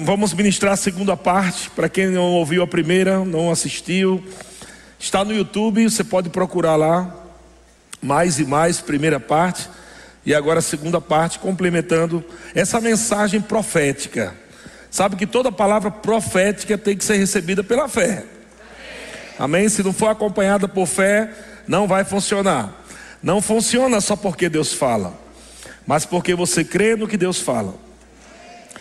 vamos ministrar a segunda parte. Para quem não ouviu a primeira, não assistiu, está no YouTube, você pode procurar lá. Mais e mais, primeira parte. E agora a segunda parte, complementando essa mensagem profética. Sabe que toda palavra profética tem que ser recebida pela fé. Amém? Se não for acompanhada por fé, não vai funcionar. Não funciona só porque Deus fala, mas porque você crê no que Deus fala.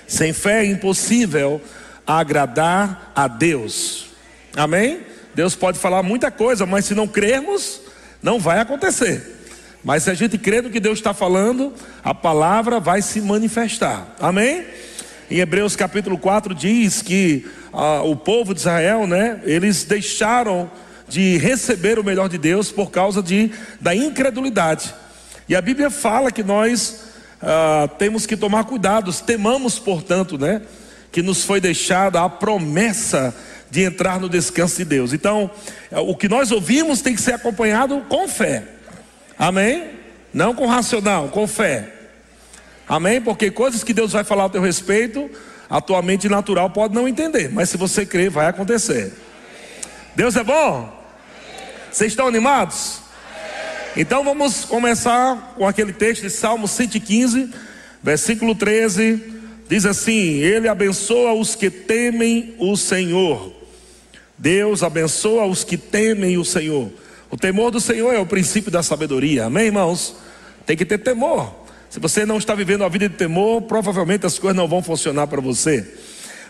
Sem fé é impossível agradar a Deus. Amém? Deus pode falar muita coisa, mas se não crermos, não vai acontecer. Mas se a gente crê no que Deus está falando, a palavra vai se manifestar. Amém? Em Hebreus capítulo 4 diz que ah, o povo de Israel, né, eles deixaram de receber o melhor de Deus por causa de, da incredulidade. E a Bíblia fala que nós ah, temos que tomar cuidados, temamos, portanto, né, que nos foi deixada a promessa de entrar no descanso de Deus. Então, o que nós ouvimos tem que ser acompanhado com fé. Amém? Não com racional, com fé. Amém? Porque coisas que Deus vai falar a teu respeito, a tua mente natural pode não entender, mas se você crer, vai acontecer. Deus é bom? Vocês estão animados? Então vamos começar com aquele texto de Salmo 115, versículo 13. Diz assim: Ele abençoa os que temem o Senhor. Deus abençoa os que temem o Senhor. O temor do Senhor é o princípio da sabedoria. Amém, irmãos? Tem que ter temor. Se você não está vivendo a vida de temor, provavelmente as coisas não vão funcionar para você.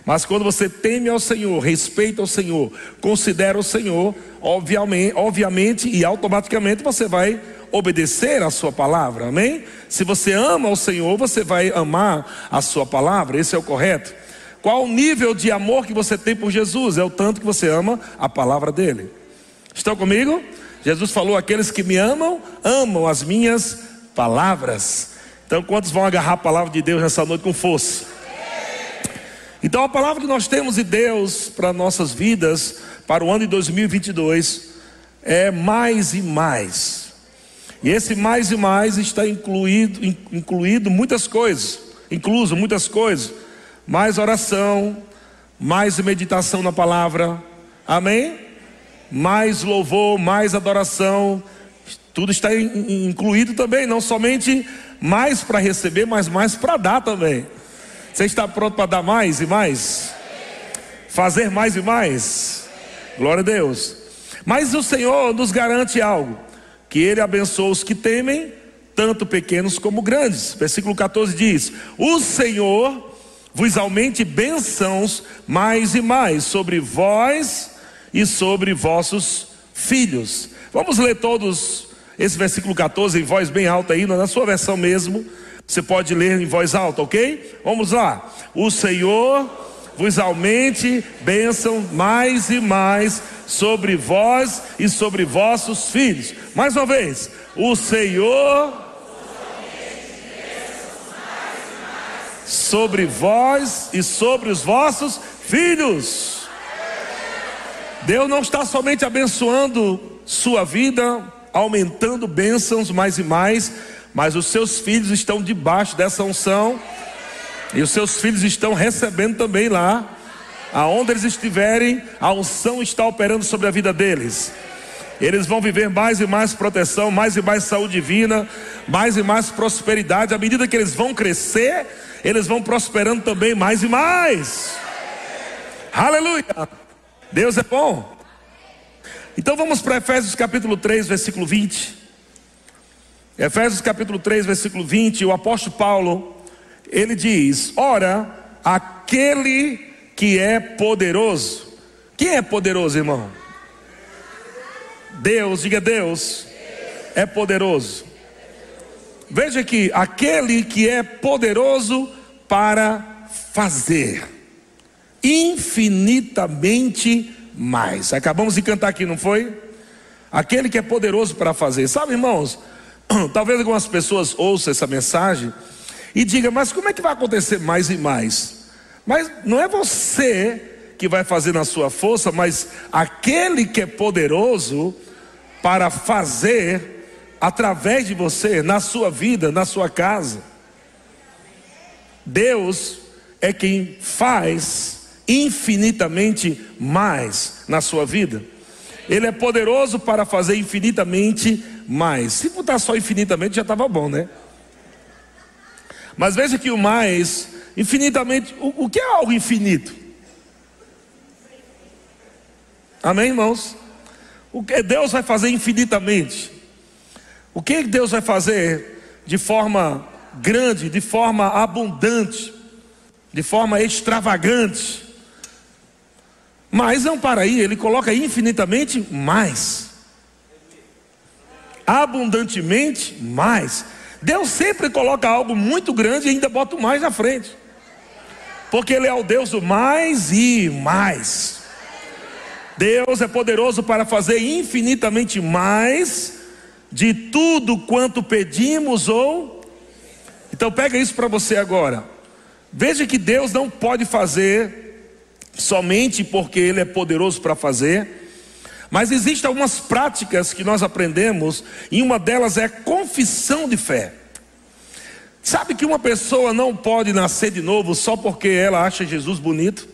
Mas quando você teme ao Senhor, respeita o Senhor, considera o Senhor, obviamente, obviamente e automaticamente você vai obedecer a sua palavra, amém? Se você ama o Senhor, você vai amar a sua palavra, esse é o correto. Qual o nível de amor que você tem por Jesus? É o tanto que você ama a palavra dele. Estão comigo? Jesus falou: aqueles que me amam, amam as minhas palavras. Então, quantos vão agarrar a palavra de Deus nessa noite com força? Então, a palavra que nós temos de Deus para nossas vidas, para o ano de 2022, é mais e mais. E esse mais e mais está incluído, incluído muitas coisas, incluso muitas coisas, mais oração, mais meditação na palavra, amém? mais louvor, mais adoração, tudo está incluído também, não somente mais para receber, mas mais para dar também. Você está pronto para dar mais e mais? Fazer mais e mais? Glória a Deus. Mas o Senhor nos garante algo: que Ele abençoa os que temem, tanto pequenos como grandes. Versículo 14 diz: O Senhor vos aumente bênçãos mais e mais sobre vós e sobre vossos filhos. Vamos ler todos esse versículo 14 em voz bem alta aí, na sua versão mesmo. Você pode ler em voz alta, ok? Vamos lá. O Senhor vos aumente bênção mais e mais sobre vós e sobre vossos filhos. Mais uma vez. O Senhor sobre vós e sobre os vossos filhos. Deus não está somente abençoando sua vida, aumentando bênçãos mais e mais, mas os seus filhos estão debaixo dessa unção, e os seus filhos estão recebendo também lá, aonde eles estiverem, a unção está operando sobre a vida deles. Eles vão viver mais e mais proteção, mais e mais saúde divina, mais e mais prosperidade. À medida que eles vão crescer, eles vão prosperando também mais e mais. Aleluia! Deus é bom. Então vamos para Efésios capítulo 3, versículo 20. Efésios capítulo 3, versículo 20, o apóstolo Paulo, ele diz: Ora, aquele que é poderoso. Quem é poderoso, irmão? Deus, diga Deus, é poderoso. Veja que aquele que é poderoso para fazer infinitamente mais. Acabamos de cantar aqui, não foi? Aquele que é poderoso para fazer. Sabe, irmãos, talvez algumas pessoas ouçam essa mensagem e digam, mas como é que vai acontecer mais e mais? Mas não é você que vai fazer na sua força, mas aquele que é poderoso para fazer através de você, na sua vida, na sua casa. Deus é quem faz infinitamente mais na sua vida. Ele é poderoso para fazer infinitamente mais. Se botar só infinitamente já estava bom, né? Mas veja que o mais, infinitamente, o, o que é algo infinito? Amém, irmãos? O que Deus vai fazer infinitamente? O que Deus vai fazer de forma grande, de forma abundante, de forma extravagante? Mas não para aí, ele coloca infinitamente mais. Abundantemente mais. Deus sempre coloca algo muito grande e ainda bota o mais na frente. Porque Ele é o Deus do mais e mais. Deus é poderoso para fazer infinitamente mais de tudo quanto pedimos ou. Então pega isso para você agora. Veja que Deus não pode fazer somente porque Ele é poderoso para fazer. Mas existem algumas práticas que nós aprendemos, e uma delas é confissão de fé. Sabe que uma pessoa não pode nascer de novo só porque ela acha Jesus bonito?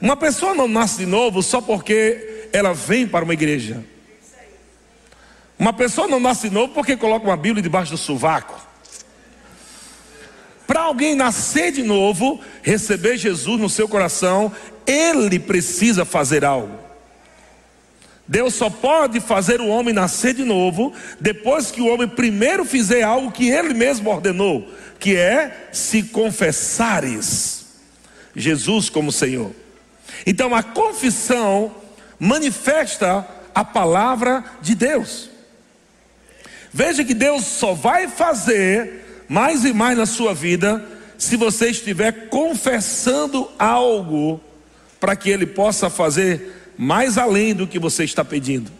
Uma pessoa não nasce de novo só porque ela vem para uma igreja. Uma pessoa não nasce de novo porque coloca uma Bíblia debaixo do sovaco. Para alguém nascer de novo, receber Jesus no seu coração, ele precisa fazer algo. Deus só pode fazer o homem nascer de novo depois que o homem primeiro fizer algo que ele mesmo ordenou, que é se confessares Jesus como Senhor. Então a confissão manifesta a palavra de Deus. Veja que Deus só vai fazer mais e mais na sua vida se você estiver confessando algo para que Ele possa fazer mais além do que você está pedindo.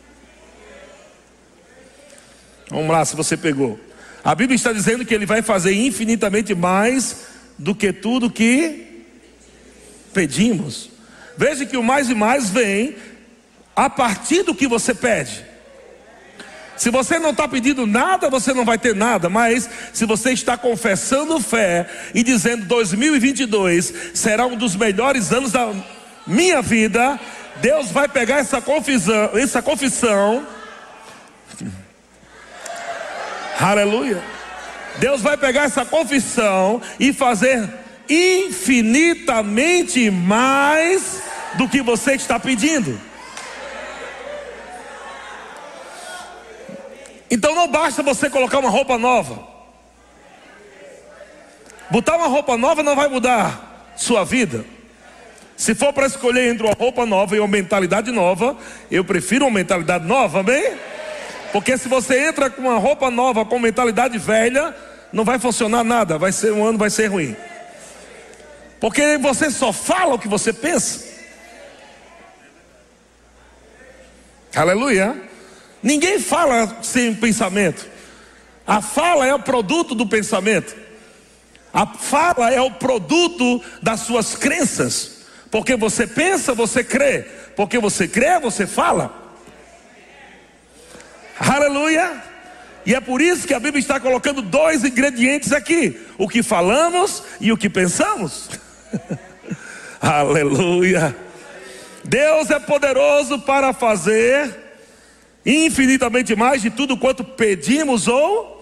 Vamos lá, se você pegou. A Bíblia está dizendo que Ele vai fazer infinitamente mais do que tudo que pedimos. Veja que o mais e mais vem a partir do que você pede. Se você não está pedindo nada, você não vai ter nada, mas se você está confessando fé e dizendo 2022 será um dos melhores anos da minha vida, Deus vai pegar essa confissão, essa confissão. Aleluia. Deus vai pegar essa confissão e fazer infinitamente mais do que você está pedindo. Então não basta você colocar uma roupa nova. Botar uma roupa nova não vai mudar sua vida. Se for para escolher entre uma roupa nova e uma mentalidade nova, eu prefiro uma mentalidade nova, amém? Porque se você entra com uma roupa nova com mentalidade velha, não vai funcionar nada, vai ser um ano, vai ser ruim. Porque você só fala o que você pensa. Aleluia. Ninguém fala sem pensamento. A fala é o produto do pensamento. A fala é o produto das suas crenças. Porque você pensa, você crê. Porque você crê, você fala. Aleluia. E é por isso que a Bíblia está colocando dois ingredientes aqui: o que falamos e o que pensamos. Aleluia. Deus é poderoso para fazer infinitamente mais de tudo quanto pedimos ou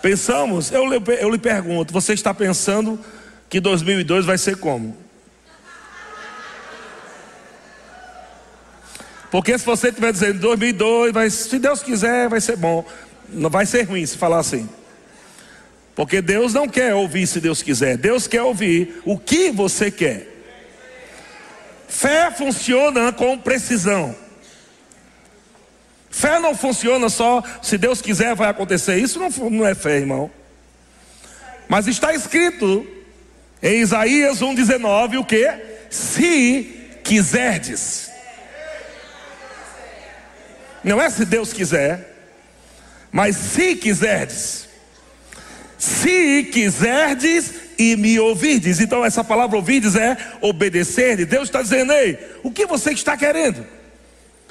pensamos. Eu, eu lhe pergunto: você está pensando que 2002 vai ser como? Porque se você estiver dizendo 2002, vai, se Deus quiser, vai ser bom. Não vai ser ruim se falar assim. Porque Deus não quer ouvir se Deus quiser. Deus quer ouvir o que você quer. Fé funciona com precisão. Fé não funciona só se Deus quiser vai acontecer. Isso não, não é fé, irmão. Mas está escrito em Isaías 1,19 o que? Se quiserdes. Não é se Deus quiser, mas se quiserdes. Se quiserdes e me ouvirdes. Então, essa palavra ouvirdes é obedecer. Deus está dizendo, ei, o que você está querendo?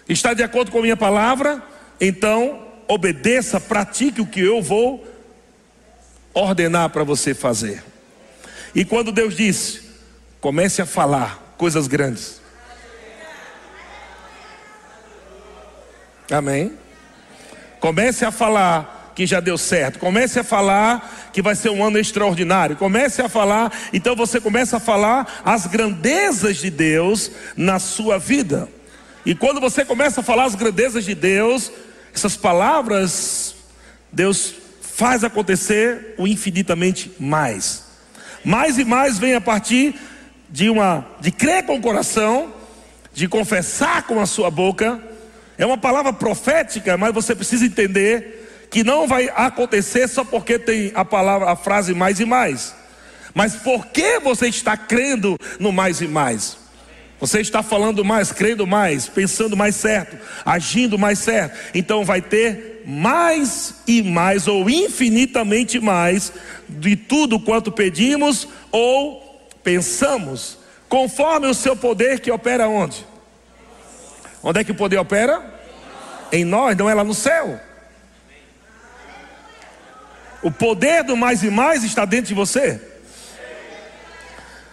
Está de acordo com a minha palavra? Então, obedeça, pratique o que eu vou ordenar para você fazer. E quando Deus disse, comece a falar coisas grandes. Amém? Comece a falar que já deu certo. Comece a falar que vai ser um ano extraordinário. Comece a falar, então você começa a falar as grandezas de Deus na sua vida. E quando você começa a falar as grandezas de Deus, essas palavras, Deus faz acontecer o infinitamente mais. Mais e mais vem a partir de uma de crer com o coração, de confessar com a sua boca. É uma palavra profética, mas você precisa entender que não vai acontecer só porque tem a palavra, a frase mais e mais. Mas porque você está crendo no mais e mais? Você está falando mais, crendo mais, pensando mais certo, agindo mais certo. Então vai ter mais e mais, ou infinitamente mais, de tudo quanto pedimos ou pensamos, conforme o seu poder que opera onde? Onde é que o poder opera? Em nós, não é lá no céu. O poder do mais e mais está dentro de você.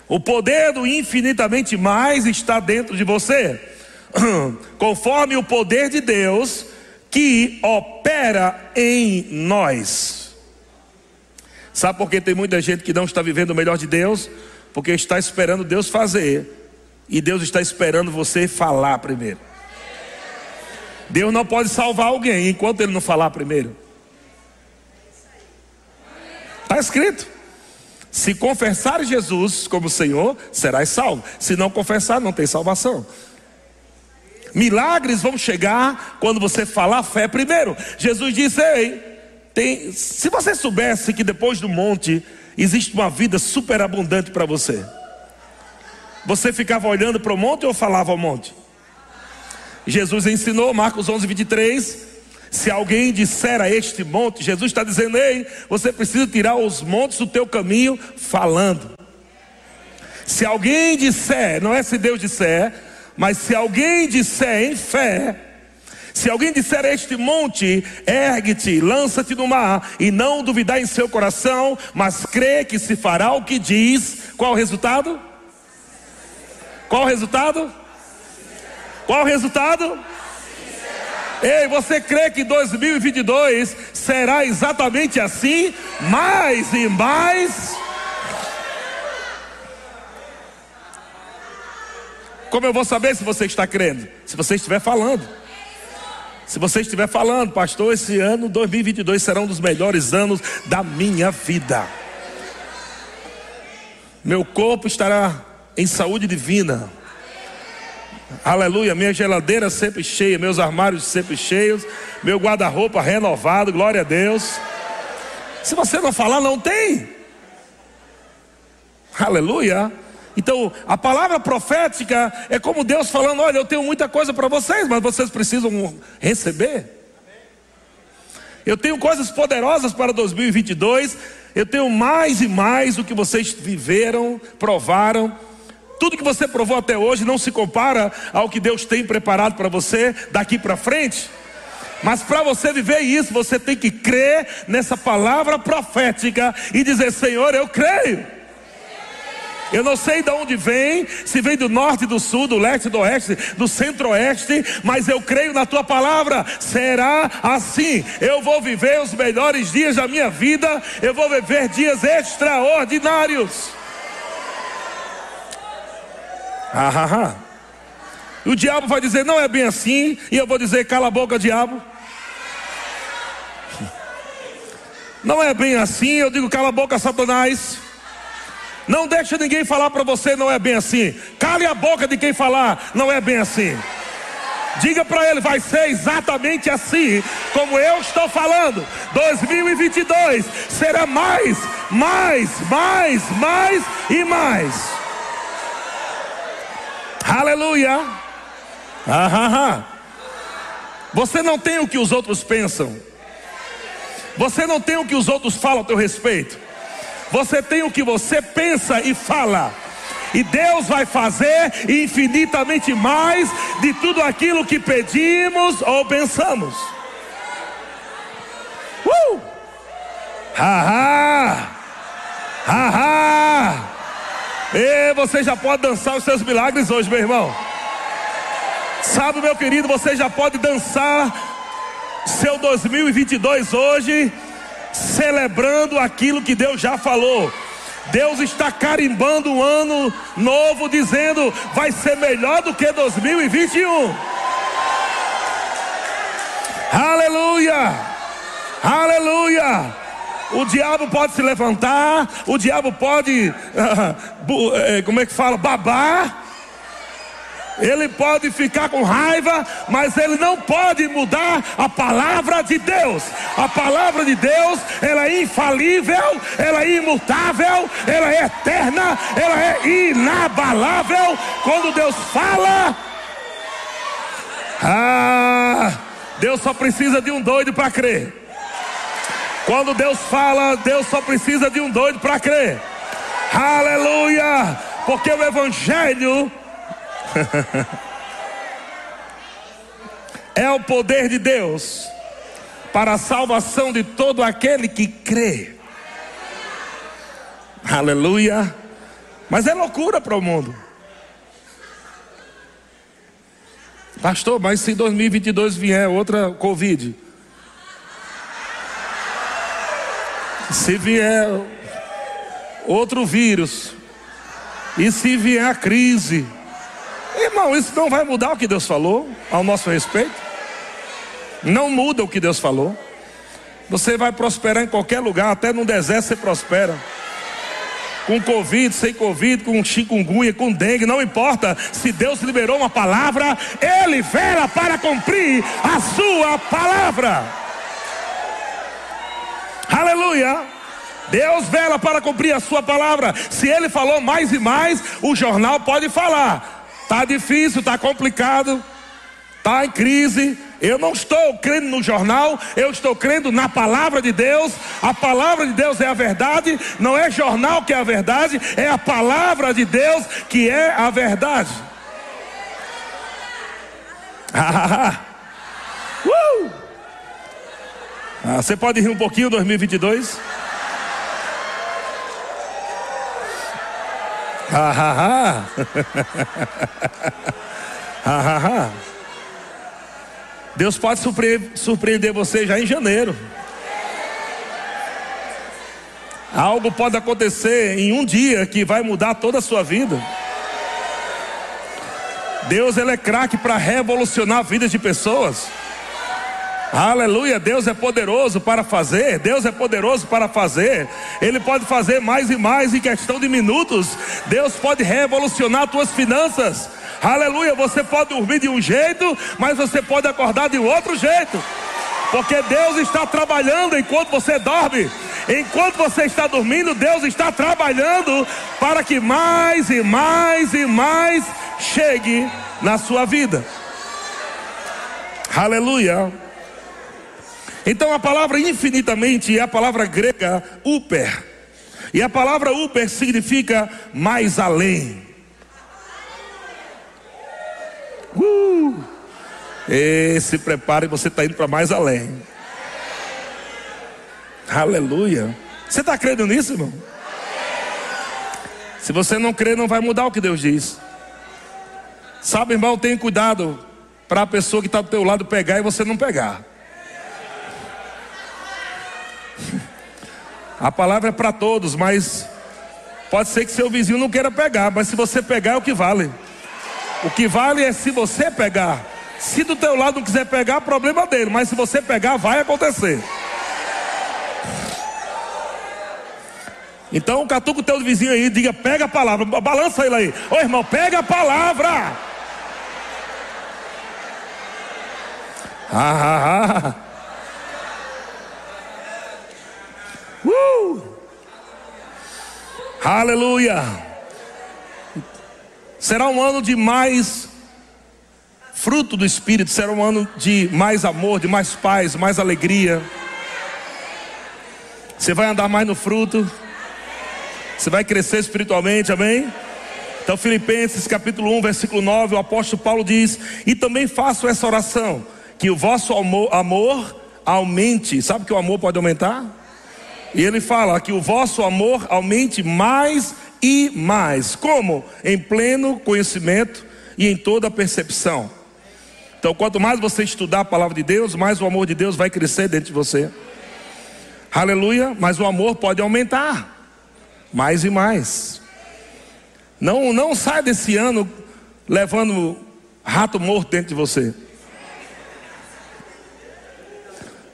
O poder do infinitamente mais está dentro de você, conforme o poder de Deus que opera em nós. Sabe por que tem muita gente que não está vivendo o melhor de Deus? Porque está esperando Deus fazer, e Deus está esperando você falar primeiro. Deus não pode salvar alguém enquanto ele não falar primeiro. Está escrito. Se confessar Jesus como Senhor, serás salvo. Se não confessar, não tem salvação. Milagres vão chegar quando você falar fé primeiro. Jesus disse: Ei, tem, se você soubesse que depois do monte existe uma vida superabundante para você, você ficava olhando para o monte ou falava ao monte? Jesus ensinou, Marcos 11, 23. Se alguém disser a este monte, Jesus está dizendo: Ei, você precisa tirar os montes do teu caminho, falando. Se alguém disser, não é se Deus disser, mas se alguém disser em fé, se alguém disser a este monte, ergue-te, lança-te no mar, e não duvidar em seu coração, mas crê que se fará o que diz, qual o resultado? Qual o resultado? Qual o resultado? Ei, você crê que 2022 será exatamente assim? Mais e mais. Como eu vou saber se você está crendo? Se você estiver falando. Se você estiver falando, pastor, esse ano 2022 será um dos melhores anos da minha vida. Meu corpo estará em saúde divina. Aleluia, minha geladeira sempre cheia, meus armários sempre cheios, meu guarda-roupa renovado, glória a Deus. Se você não falar, não tem. Aleluia. Então, a palavra profética é como Deus falando: olha, eu tenho muita coisa para vocês, mas vocês precisam receber. Eu tenho coisas poderosas para 2022. Eu tenho mais e mais do que vocês viveram, provaram. Tudo que você provou até hoje não se compara ao que Deus tem preparado para você daqui para frente. Mas para você viver isso, você tem que crer nessa palavra profética e dizer: Senhor, eu creio. Eu não sei de onde vem, se vem do norte, do sul, do leste, do oeste, do centro-oeste, mas eu creio na tua palavra. Será assim. Eu vou viver os melhores dias da minha vida, eu vou viver dias extraordinários. Ah, ah, ah. E o diabo vai dizer: não é bem assim, e eu vou dizer: cala a boca, diabo. Não é bem assim, eu digo: cala a boca, Satanás. Não deixa ninguém falar para você, não é bem assim. Cale a boca de quem falar, não é bem assim. Diga para ele, vai ser exatamente assim como eu estou falando. 2022 será mais, mais, mais, mais e mais. Aleluia. Ah, Você não tem o que os outros pensam. Você não tem o que os outros falam a teu respeito. Você tem o que você pensa e fala. E Deus vai fazer infinitamente mais de tudo aquilo que pedimos ou pensamos. Uh! Ha ha! Ha ha! E você já pode dançar os seus milagres hoje, meu irmão. Sabe, meu querido, você já pode dançar seu 2022 hoje, celebrando aquilo que Deus já falou. Deus está carimbando um ano novo, dizendo: vai ser melhor do que 2021. Aleluia! Aleluia! O diabo pode se levantar, o diabo pode, como é que fala, babar. Ele pode ficar com raiva, mas ele não pode mudar a palavra de Deus. A palavra de Deus, ela é infalível, ela é imutável, ela é eterna, ela é inabalável. Quando Deus fala, ah, Deus só precisa de um doido para crer. Quando Deus fala, Deus só precisa de um doido para crer. Aleluia! Porque o Evangelho é o poder de Deus para a salvação de todo aquele que crê. Aleluia! Mas é loucura para o mundo. Pastor, mas se 2022 vier outra Covid, se vier outro vírus, e se vier a crise, irmão, isso não vai mudar o que Deus falou ao nosso respeito. Não muda o que Deus falou. Você vai prosperar em qualquer lugar, até no deserto você prospera com Covid, sem Covid, com chikungunya, com dengue, não importa. Se Deus liberou uma palavra, Ele vela para cumprir a sua palavra. Aleluia. Deus vela para cumprir a sua palavra. Se Ele falou mais e mais, o jornal pode falar. Tá difícil, tá complicado, tá em crise, eu não estou crendo no jornal, eu estou crendo na palavra de Deus. A palavra de Deus é a verdade, não é jornal que é a verdade, é a palavra de Deus que é a verdade. uh! Ah, você pode rir um pouquinho 2022? Ha ha. Deus pode surpreender você já em janeiro. Algo pode acontecer em um dia que vai mudar toda a sua vida. Deus ele é craque para revolucionar vidas de pessoas. Aleluia, Deus é poderoso para fazer, Deus é poderoso para fazer. Ele pode fazer mais e mais em questão de minutos. Deus pode revolucionar tuas finanças. Aleluia, você pode dormir de um jeito, mas você pode acordar de outro jeito. Porque Deus está trabalhando enquanto você dorme. Enquanto você está dormindo, Deus está trabalhando para que mais e mais e mais chegue na sua vida. Aleluia. Então a palavra infinitamente é a palavra grega uper. E a palavra uper significa mais além. Uh! E se prepare, você está indo para mais além. Aleluia. Você está crendo nisso, irmão? Se você não crê, não vai mudar o que Deus diz. Sabe, irmão, tenha cuidado para a pessoa que está do teu lado pegar e você não pegar. A palavra é para todos, mas pode ser que seu vizinho não queira pegar, mas se você pegar é o que vale. O que vale é se você pegar. Se do teu lado não quiser pegar, problema dele. Mas se você pegar, vai acontecer. Então catuca o teu vizinho aí, diga, pega a palavra, balança ele aí. Ô irmão, pega a palavra. Ah, ah, ah. Aleluia. Será um ano de mais fruto do Espírito, será um ano de mais amor, de mais paz, mais alegria. Você vai andar mais no fruto, você vai crescer espiritualmente, amém? Então, Filipenses capítulo 1, versículo 9, o apóstolo Paulo diz: E também faço essa oração, que o vosso amor, amor aumente. Sabe que o amor pode aumentar? E ele fala que o vosso amor aumente mais e mais. Como? Em pleno conhecimento e em toda percepção. Então, quanto mais você estudar a palavra de Deus, mais o amor de Deus vai crescer dentro de você. Aleluia, mas o amor pode aumentar mais e mais. Não, não sai desse ano levando rato morto dentro de você.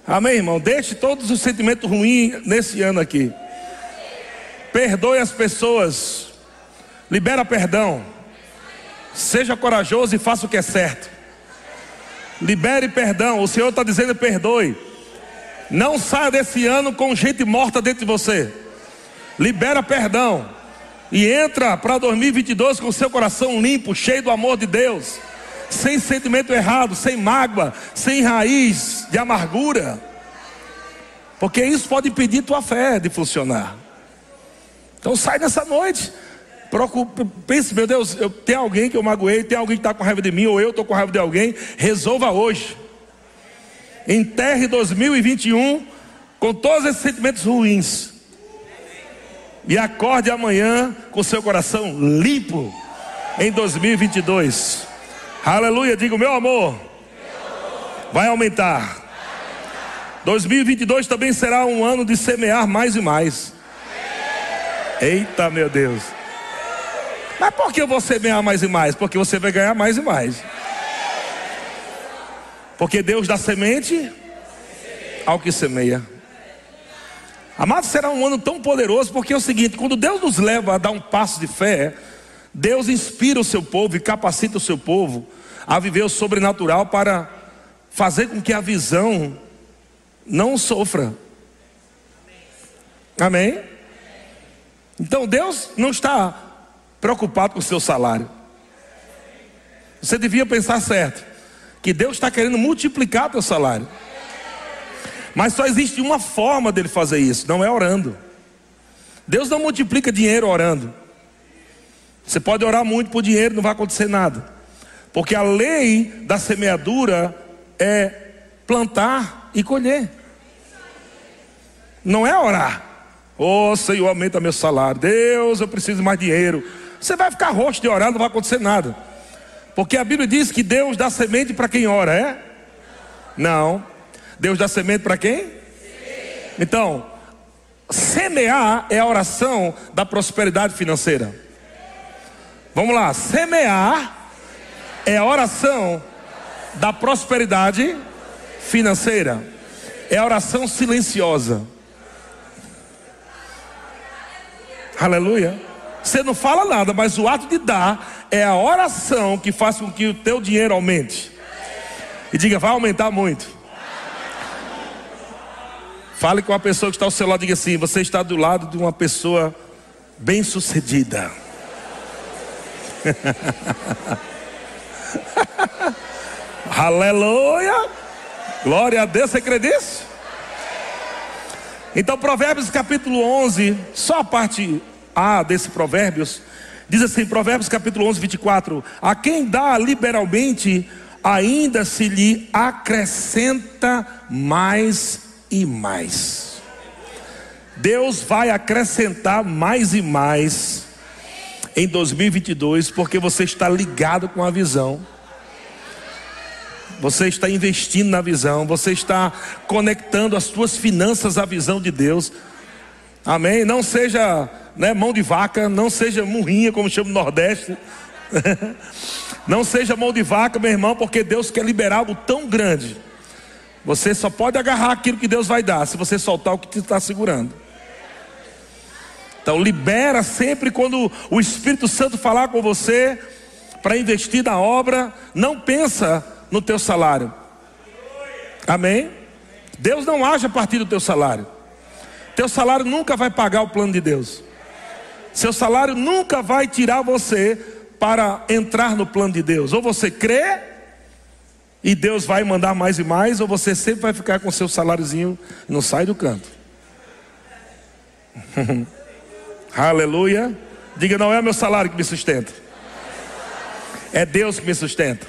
Amém, irmão? Deixe todos os sentimentos ruins nesse ano aqui. Perdoe as pessoas. Libera perdão. Seja corajoso e faça o que é certo. Libere perdão. O Senhor está dizendo perdoe. Não saia desse ano com gente morta dentro de você. Libera perdão. E entra para 2022 com seu coração limpo, cheio do amor de Deus. Sem sentimento errado, sem mágoa, sem raiz de amargura. Porque isso pode impedir tua fé de funcionar. Então sai nessa noite. Procure, pense, meu Deus, eu, tem alguém que eu magoei, tem alguém que está com raiva de mim, ou eu estou com raiva de alguém. Resolva hoje. Enterre 2021 com todos esses sentimentos ruins. E acorde amanhã com seu coração limpo em 2022. Aleluia, digo, meu amor vai aumentar. 2022 também será um ano de semear mais e mais. Eita, meu Deus. Mas por que eu vou semear mais e mais? Porque você vai ganhar mais e mais. Porque Deus dá semente ao que semeia. Amado, será um ano tão poderoso, porque é o seguinte: quando Deus nos leva a dar um passo de fé, Deus inspira o seu povo e capacita o seu povo a viver o sobrenatural para fazer com que a visão não sofra. Amém? Então Deus não está preocupado com o seu salário. Você devia pensar certo que Deus está querendo multiplicar teu salário. Mas só existe uma forma dele fazer isso, não é orando. Deus não multiplica dinheiro orando. Você pode orar muito por dinheiro, não vai acontecer nada. Porque a lei da semeadura é plantar e colher. Não é orar. Oh Senhor, aumenta meu salário. Deus, eu preciso de mais dinheiro. Você vai ficar roxo de orar, não vai acontecer nada. Porque a Bíblia diz que Deus dá semente para quem ora, é? Não. Deus dá semente para quem? Então, semear é a oração da prosperidade financeira. Vamos lá, semear é a oração da prosperidade financeira. É a oração silenciosa. Aleluia. Você não fala nada, mas o ato de dar é a oração que faz com que o teu dinheiro aumente. E diga, vai aumentar muito. Fale com a pessoa que está ao seu lado, diga assim: você está do lado de uma pessoa bem-sucedida. Aleluia! Glória a Deus, você crê nisso? Então, Provérbios capítulo 11, só a parte A desse Provérbios, diz assim: Provérbios capítulo 11, 24: A quem dá liberalmente, ainda se lhe acrescenta mais e mais. Deus vai acrescentar mais e mais em 2022, porque você está ligado com a visão. Você está investindo na visão, você está conectando as suas finanças à visão de Deus. Amém? Não seja né, mão de vaca, não seja murrinha, como chama no Nordeste. não seja mão de vaca, meu irmão, porque Deus quer liberar algo tão grande. Você só pode agarrar aquilo que Deus vai dar, se você soltar o que está segurando. Então, libera sempre quando o Espírito Santo falar com você para investir na obra. Não pensa no teu salário. Amém? Deus não age a partir do teu salário. Teu salário nunca vai pagar o plano de Deus. Seu salário nunca vai tirar você para entrar no plano de Deus. Ou você crê e Deus vai mandar mais e mais, ou você sempre vai ficar com seu saláriozinho e não sai do canto. Aleluia. Diga, não é meu salário que me sustenta. É Deus que me sustenta.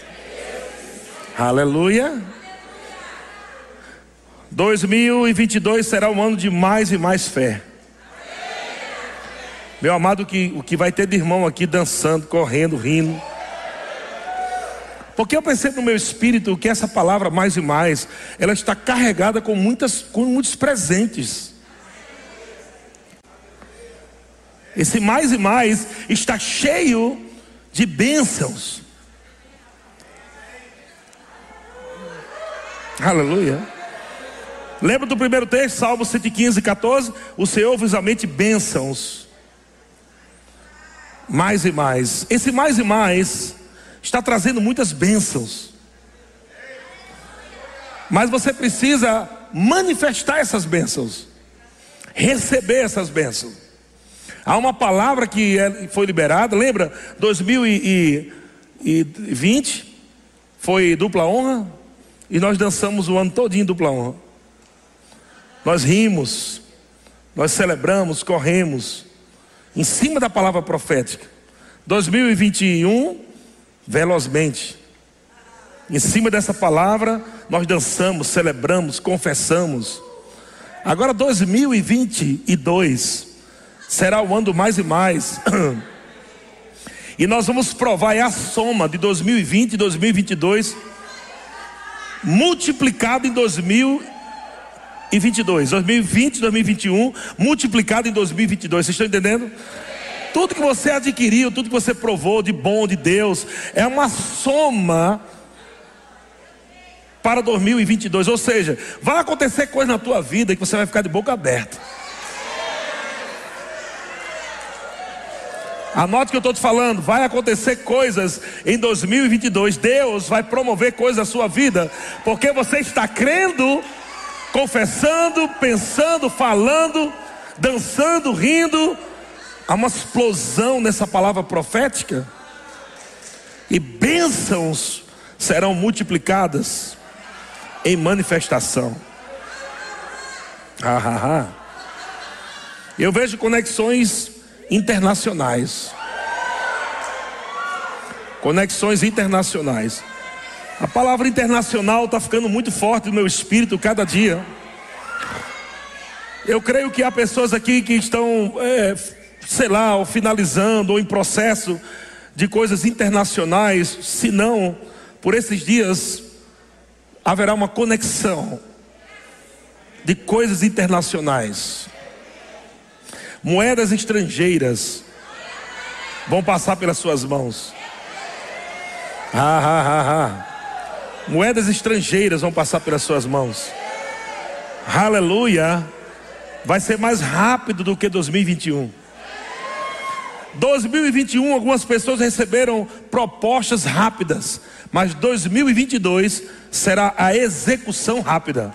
Aleluia. 2022 será um ano de mais e mais fé. Meu amado, que, o que vai ter de irmão aqui dançando, correndo, rindo. Porque eu percebo no meu espírito que essa palavra mais e mais, ela está carregada com, muitas, com muitos presentes. Esse mais e mais está cheio de bênçãos. Aleluia. Lembra do primeiro texto, Salmo 115, 14? O Senhor vos aumente bênçãos. Mais e mais. Esse mais e mais está trazendo muitas bênçãos. Mas você precisa manifestar essas bênçãos, receber essas bênçãos. Há uma palavra que é, foi liberada, lembra? 2020 foi dupla honra e nós dançamos o ano todinho dupla honra. Nós rimos, nós celebramos, corremos em cima da palavra profética. 2021 velozmente. Em cima dessa palavra, nós dançamos, celebramos, confessamos. Agora 2022 será o ano mais e mais. E nós vamos provar é a soma de 2020 e 2022 multiplicado em 2022, 2020 2021 multiplicado em 2022. Vocês estão entendendo? Tudo que você adquiriu, tudo que você provou de bom de Deus, é uma soma para 2022. Ou seja, vai acontecer coisa na tua vida que você vai ficar de boca aberta. Anote que eu estou te falando, vai acontecer coisas em 2022. Deus vai promover coisas na sua vida, porque você está crendo, confessando, pensando, falando, dançando, rindo Há uma explosão nessa palavra profética. E bênçãos serão multiplicadas em manifestação. Ah, ah, ah. Eu vejo conexões internacionais. Conexões internacionais. A palavra internacional está ficando muito forte no meu espírito cada dia. Eu creio que há pessoas aqui que estão é, sei lá, ou finalizando, ou em processo de coisas internacionais, se não, por esses dias haverá uma conexão de coisas internacionais. Moedas estrangeiras vão passar pelas suas mãos. Ah. Moedas estrangeiras vão passar pelas suas mãos. Aleluia. Vai ser mais rápido do que 2021. 2021 algumas pessoas receberam propostas rápidas, mas 2022 será a execução rápida.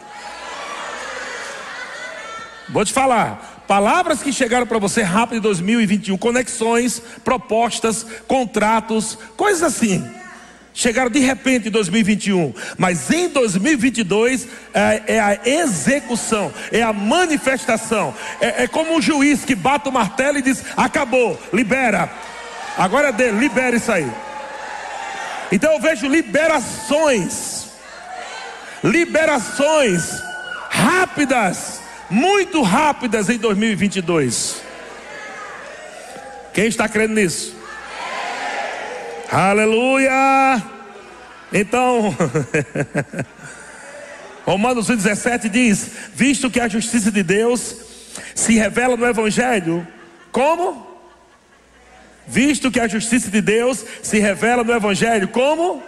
Vou te falar, palavras que chegaram para você rápido em 2021, conexões, propostas, contratos, coisas assim chegaram de repente em 2021, mas em 2022 é, é a execução, é a manifestação. É, é, como um juiz que bate o martelo e diz: acabou, libera. Agora é dele, libera isso aí. Então eu vejo liberações, liberações rápidas, muito rápidas em 2022. Quem está crendo nisso? Aleluia! Então, Romanos 17 diz: Visto que a justiça de Deus se revela no Evangelho, como? Visto que a justiça de Deus se revela no Evangelho, como?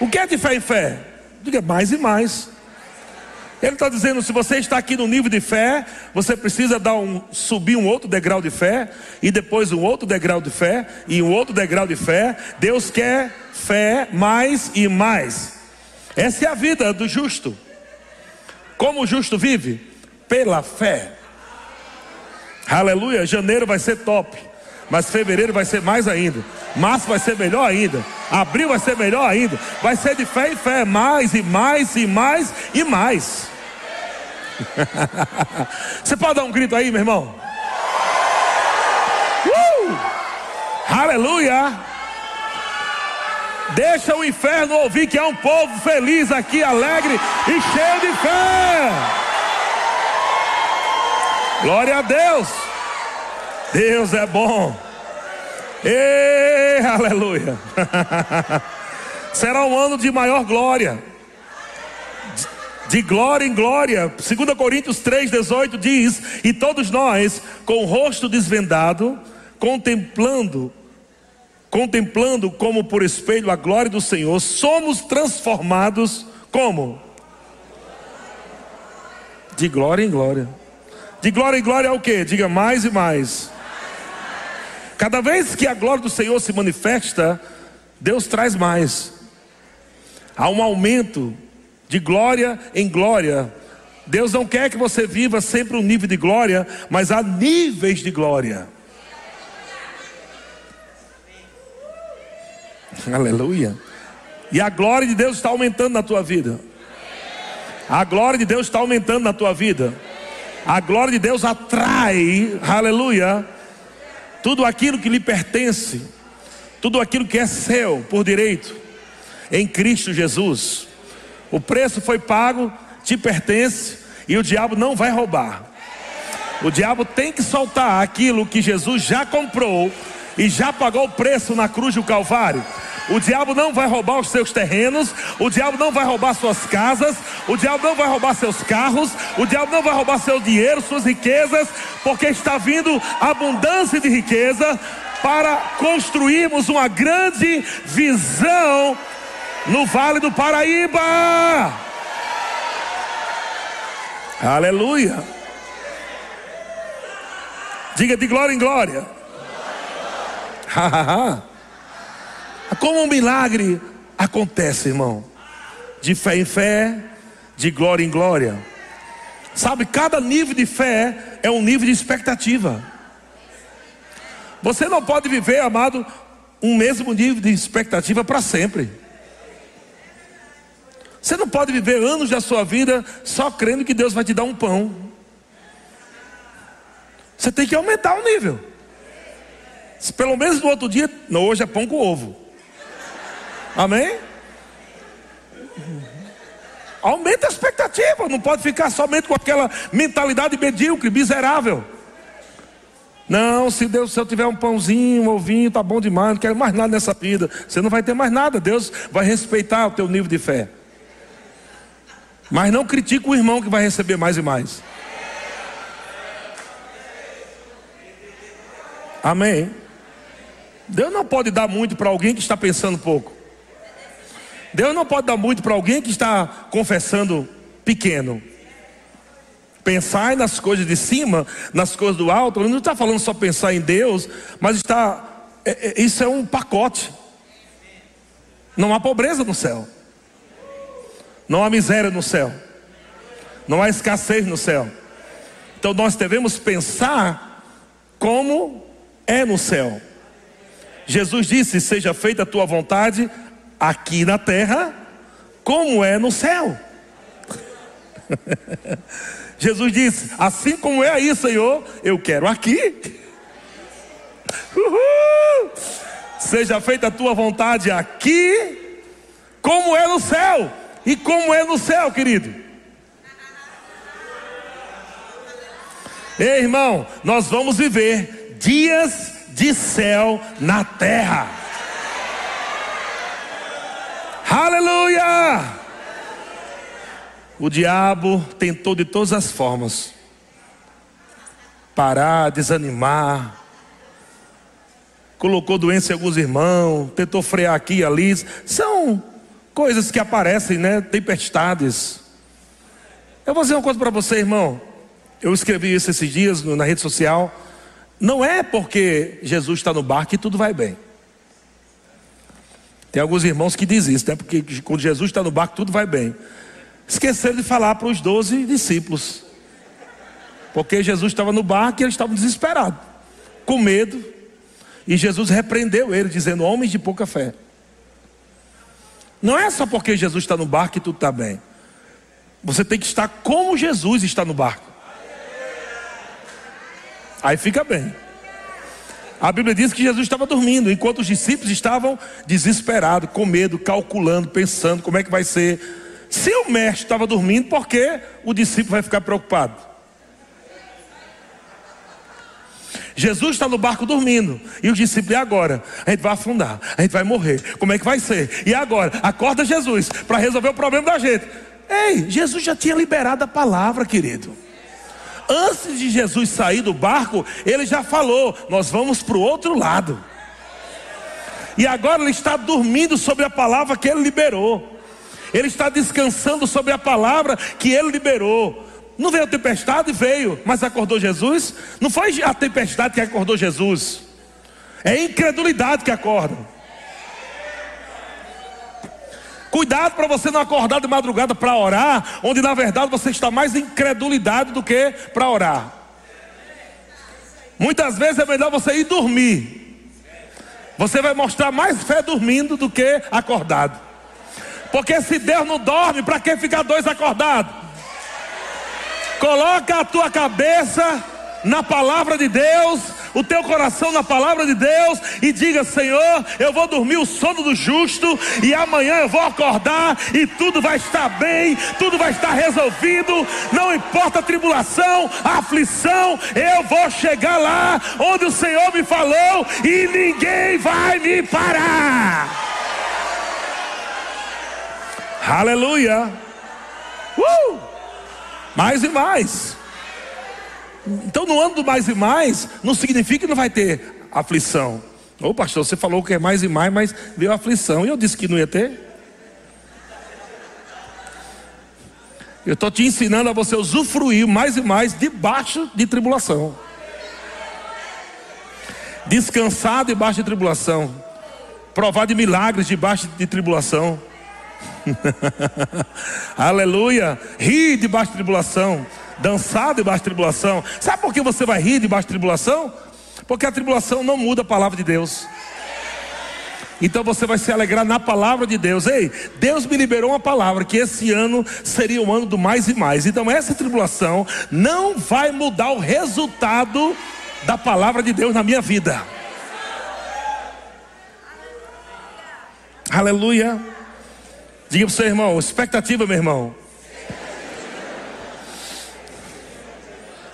O que é de fé em fé? Diga mais e mais. Ele está dizendo: se você está aqui no nível de fé, você precisa dar um, subir um outro degrau de fé, e depois um outro degrau de fé, e um outro degrau de fé. Deus quer fé mais e mais. Essa é a vida do justo. Como o justo vive? Pela fé. Aleluia. Janeiro vai ser top, mas fevereiro vai ser mais ainda. Março vai ser melhor ainda. Abril vai ser melhor ainda. Vai ser de fé em fé, mais e mais e mais e mais. Você pode dar um grito aí, meu irmão? Uh! Aleluia! Deixa o inferno ouvir que há um povo feliz aqui, alegre e cheio de fé. Glória a Deus. Deus é bom. Ei, aleluia. Será um ano de maior glória. De glória em glória. 2 Coríntios 3,18 diz: E todos nós, com o rosto desvendado, contemplando, contemplando como por espelho a glória do Senhor, somos transformados como? De glória em glória. De glória em glória é o que? Diga mais e mais. Cada vez que a glória do Senhor se manifesta, Deus traz mais. Há um aumento de glória em glória. Deus não quer que você viva sempre um nível de glória, mas há níveis de glória. Aleluia. E a glória de Deus está aumentando na tua vida. A glória de Deus está aumentando na tua vida. A glória de Deus atrai, aleluia, tudo aquilo que lhe pertence, tudo aquilo que é seu por direito, em Cristo Jesus. O preço foi pago, te pertence, e o diabo não vai roubar. O diabo tem que soltar aquilo que Jesus já comprou e já pagou o preço na cruz do Calvário. O diabo não vai roubar os seus terrenos, o diabo não vai roubar suas casas, o diabo não vai roubar seus carros, o diabo não vai roubar seu dinheiro, suas riquezas, porque está vindo abundância de riqueza para construirmos uma grande visão no Vale do Paraíba. Aleluia. Diga de glória em glória. Como um milagre acontece, irmão. De fé em fé, de glória em glória. Sabe, cada nível de fé é um nível de expectativa. Você não pode viver, amado, um mesmo nível de expectativa para sempre. Você não pode viver anos da sua vida só crendo que Deus vai te dar um pão. Você tem que aumentar o nível. Pelo menos no outro dia, não, hoje é pão com ovo. Amém? Aumenta a expectativa, não pode ficar somente com aquela mentalidade medíocre, miserável. Não, se Deus, se eu tiver um pãozinho, um ovinho, tá bom demais, não quero mais nada nessa vida. Você não vai ter mais nada. Deus vai respeitar o teu nível de fé. Mas não critique o irmão que vai receber mais e mais. Amém. Deus não pode dar muito para alguém que está pensando pouco. Deus não pode dar muito para alguém que está confessando pequeno. Pensar nas coisas de cima, nas coisas do alto, não está falando só pensar em Deus, mas está. É, é, isso é um pacote. Não há pobreza no céu. Não há miséria no céu. Não há escassez no céu. Então nós devemos pensar como é no céu. Jesus disse: Seja feita a tua vontade aqui na terra, como é no céu. Jesus disse: Assim como é aí, Senhor, eu quero aqui. Uhul. Seja feita a tua vontade aqui, como é no céu. E como é no céu, querido? Ei, irmão, nós vamos viver dias de céu na terra. Aleluia! O diabo tentou de todas as formas parar, desanimar, colocou doença em alguns irmãos, tentou frear aqui e ali. São coisas que aparecem, né? Tempestades. Eu vou dizer uma coisa para você, irmão. Eu escrevi isso esses dias na rede social. Não é porque Jesus está no barco que tudo vai bem. Tem alguns irmãos que dizem isso, né? Porque quando Jesus está no barco, tudo vai bem. Esqueceram de falar para os doze discípulos. Porque Jesus estava no barco e eles estavam desesperados, com medo. E Jesus repreendeu ele, dizendo: Homens de pouca fé. Não é só porque Jesus está no barco que tudo está bem. Você tem que estar como Jesus está no barco. Aí fica bem. A Bíblia diz que Jesus estava dormindo, enquanto os discípulos estavam desesperados, com medo, calculando, pensando como é que vai ser. Se o mestre estava dormindo, por que o discípulo vai ficar preocupado? Jesus está no barco dormindo. E os discípulos, e agora? A gente vai afundar, a gente vai morrer. Como é que vai ser? E agora? Acorda Jesus para resolver o problema da gente. Ei, Jesus já tinha liberado a palavra, querido. Antes de Jesus sair do barco, ele já falou: Nós vamos para o outro lado. E agora ele está dormindo sobre a palavra que ele liberou. Ele está descansando sobre a palavra que ele liberou. Não veio a tempestade? Veio, mas acordou Jesus? Não foi a tempestade que acordou Jesus, é a incredulidade que acorda. Cuidado para você não acordar de madrugada para orar, onde na verdade você está mais incredulidade do que para orar. Muitas vezes é melhor você ir dormir. Você vai mostrar mais fé dormindo do que acordado. Porque se Deus não dorme, para que ficar dois acordados? Coloca a tua cabeça na palavra de Deus, o teu coração na palavra de Deus e diga: Senhor, eu vou dormir o sono do justo e amanhã eu vou acordar e tudo vai estar bem, tudo vai estar resolvido. Não importa a tribulação, a aflição, eu vou chegar lá onde o Senhor me falou e ninguém vai me parar. Aleluia! Uh! Mais e mais. Então, no ano do mais e mais, não significa que não vai ter aflição. Ô pastor, você falou que é mais e mais, mas veio aflição. E eu disse que não ia ter. Eu estou te ensinando a você usufruir mais e mais debaixo de tribulação. Descansar debaixo de tribulação. Provar de milagres debaixo de tribulação. Aleluia. Rir debaixo de tribulação. Dançar debaixo de tribulação. Sabe por que você vai rir debaixo de tribulação? Porque a tribulação não muda a palavra de Deus. Então você vai se alegrar na palavra de Deus. Ei, Deus me liberou uma palavra que esse ano seria o ano do mais e mais. Então essa tribulação não vai mudar o resultado da palavra de Deus na minha vida. Aleluia. Diga para o seu irmão, expectativa, meu irmão.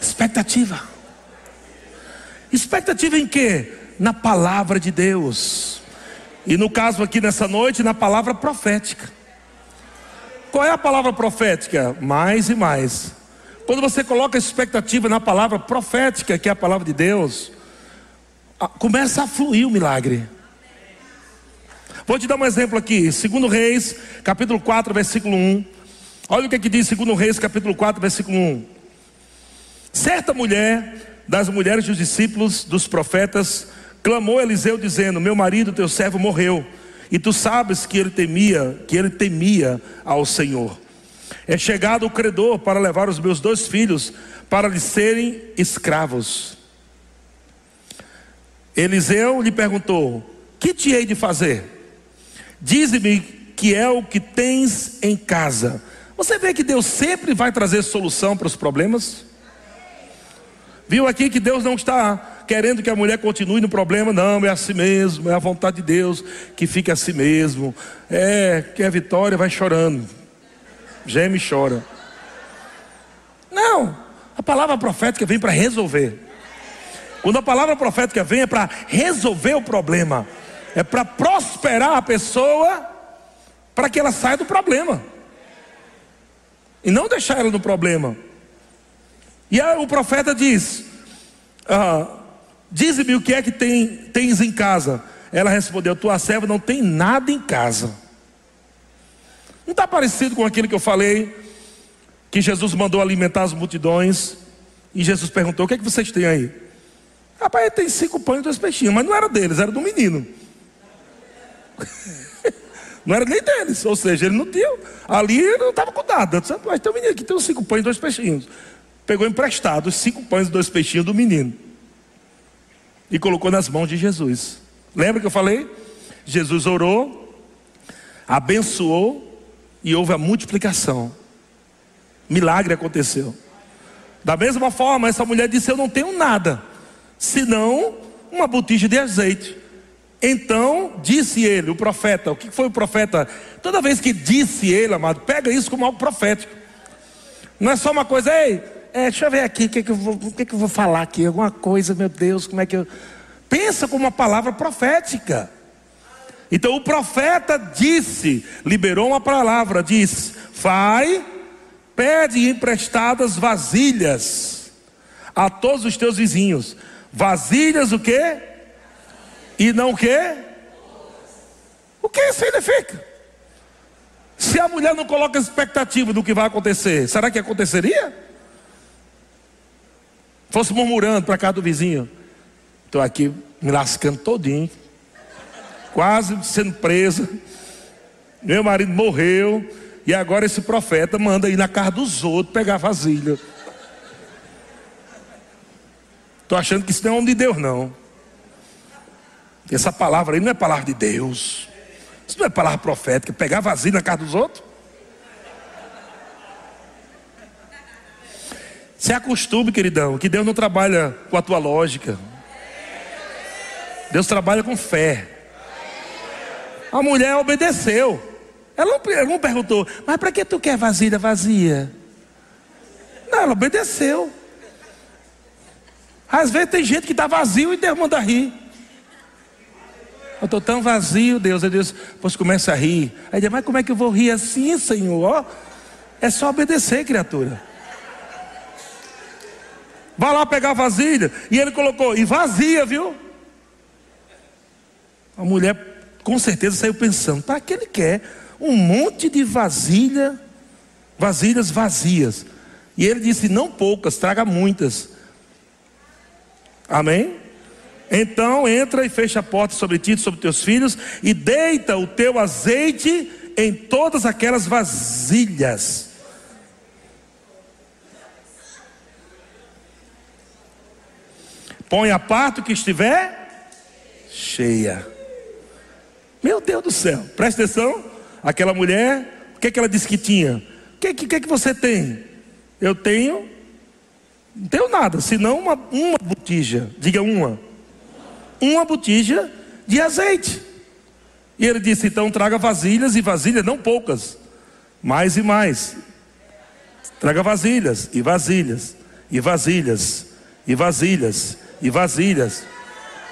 Expectativa. Expectativa em quê? Na palavra de Deus. E no caso aqui nessa noite, na palavra profética. Qual é a palavra profética? Mais e mais. Quando você coloca expectativa na palavra profética, que é a palavra de Deus, começa a fluir o milagre. Vou te dar um exemplo aqui, 2 Reis, capítulo 4, versículo 1. Olha o que, é que diz 2 Reis, capítulo 4, versículo 1. Certa mulher, das mulheres dos discípulos dos profetas, clamou a Eliseu dizendo: Meu marido, teu servo, morreu, e tu sabes que ele temia, que ele temia ao Senhor. É chegado o credor para levar os meus dois filhos para lhe serem escravos. Eliseu lhe perguntou: Que te hei de fazer? Dize-me que é o que tens em casa. Você vê que Deus sempre vai trazer solução para os problemas? Viu aqui que Deus não está querendo que a mulher continue no problema, não, é assim mesmo, é a vontade de Deus que fique assim mesmo. É, que a vitória vai chorando, geme e chora. Não, a palavra profética vem para resolver. Quando a palavra profética vem é para resolver o problema é para prosperar a pessoa, para que ela saia do problema, e não deixar ela no problema. E aí o profeta diz: ah, Dize-me o que é que tem, tens em casa. Ela respondeu: Tua serva não tem nada em casa. Não está parecido com aquilo que eu falei, que Jesus mandou alimentar as multidões. E Jesus perguntou: O que é que vocês têm aí? Rapaz, tem cinco pães e dois peixinhos, mas não era deles, era do menino. Não era nem deles, ou seja, ele não tinha. Ali ele não estava com nada. Mas tem um menino aqui, tem cinco pães e dois peixinhos. Pegou emprestado os cinco pães e dois peixinhos do menino. E colocou nas mãos de Jesus. Lembra que eu falei? Jesus orou, abençoou e houve a multiplicação. Milagre aconteceu. Da mesma forma, essa mulher disse: Eu não tenho nada, senão uma botija de azeite. Então disse ele, o profeta, o que foi o profeta? Toda vez que disse ele, amado, pega isso como algo profético. Não é só uma coisa, ei, É, deixa eu ver aqui, o que, que, que, que eu vou falar aqui? Alguma coisa, meu Deus, como é que eu. Pensa como uma palavra profética. Então o profeta disse, liberou uma palavra, disse: Vai, pede emprestadas vasilhas a todos os teus vizinhos. Vasilhas o quê? E não o quê? O que significa? Se a mulher não coloca expectativa do que vai acontecer, será que aconteceria? Fosse murmurando para cá do vizinho. Estou aqui me lascando todinho. Quase sendo presa. Meu marido morreu. E agora esse profeta manda ir na casa dos outros pegar vasilha. Estou achando que isso não é homem de Deus, não. Essa palavra aí não é palavra de Deus. Isso não é palavra profética. Pegar vasilha na casa dos outros. Se acostume, queridão, que Deus não trabalha com a tua lógica. Deus trabalha com fé. A mulher obedeceu. Ela não, perguntou, mas para que tu quer vasilha vazia? Não, ela obedeceu. Às vezes tem gente que está vazio e Deus manda rir. Eu estou tão vazio, Deus. Aí Deus, pois começa a rir. Aí diz, mas como é que eu vou rir assim, Senhor? é só obedecer, criatura. Vai lá pegar vasilha. E ele colocou, e vazia, viu? A mulher com certeza saiu pensando: para que ele quer um monte de vasilha, vasilhas vazias? E ele disse: não poucas, traga muitas. Amém? Então entra e fecha a porta sobre ti sobre teus filhos, e deita o teu azeite em todas aquelas vasilhas. Põe a parte que estiver cheia. Meu Deus do céu, presta atenção. Aquela mulher, o que, é que ela disse que tinha? O que, que, que, que você tem? Eu tenho, não tenho nada, senão uma, uma botija, diga uma, uma botija de azeite. E ele disse: então traga vasilhas e vasilhas, não poucas, mais e mais. Traga vasilhas e vasilhas e vasilhas e vasilhas e vasilhas.